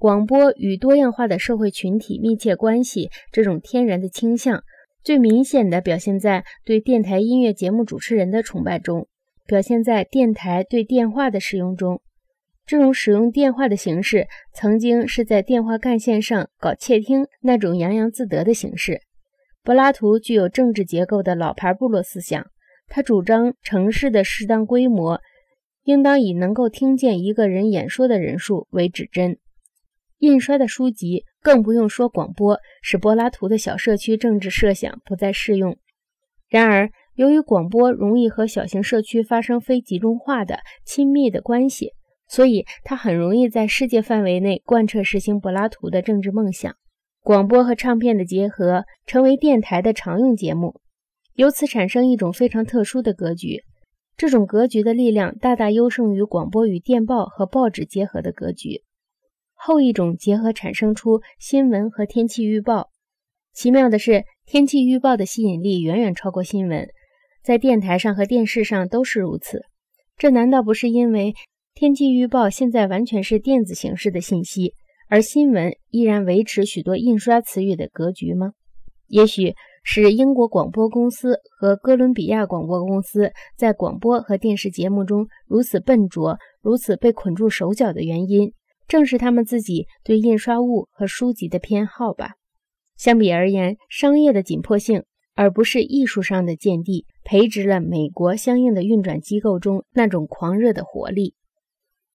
广播与多样化的社会群体密切关系这种天然的倾向，最明显的表现在对电台音乐节目主持人的崇拜中，表现在电台对电话的使用中。这种使用电话的形式，曾经是在电话干线上搞窃听那种洋洋自得的形式。柏拉图具有政治结构的老牌部落思想，他主张城市的适当规模应当以能够听见一个人演说的人数为指针。印刷的书籍，更不用说广播，使柏拉图的小社区政治设想不再适用。然而，由于广播容易和小型社区发生非集中化的亲密的关系，所以它很容易在世界范围内贯彻实行柏拉图的政治梦想。广播和唱片的结合成为电台的常用节目，由此产生一种非常特殊的格局。这种格局的力量大大优胜于广播与电报和报纸结合的格局。后一种结合产生出新闻和天气预报。奇妙的是，天气预报的吸引力远远超过新闻，在电台上和电视上都是如此。这难道不是因为天气预报现在完全是电子形式的信息，而新闻依然维持许多印刷词语的格局吗？也许是英国广播公司和哥伦比亚广播公司在广播和电视节目中如此笨拙，如此被捆住手脚的原因。正是他们自己对印刷物和书籍的偏好吧。相比而言，商业的紧迫性，而不是艺术上的见地，培植了美国相应的运转机构中那种狂热的活力。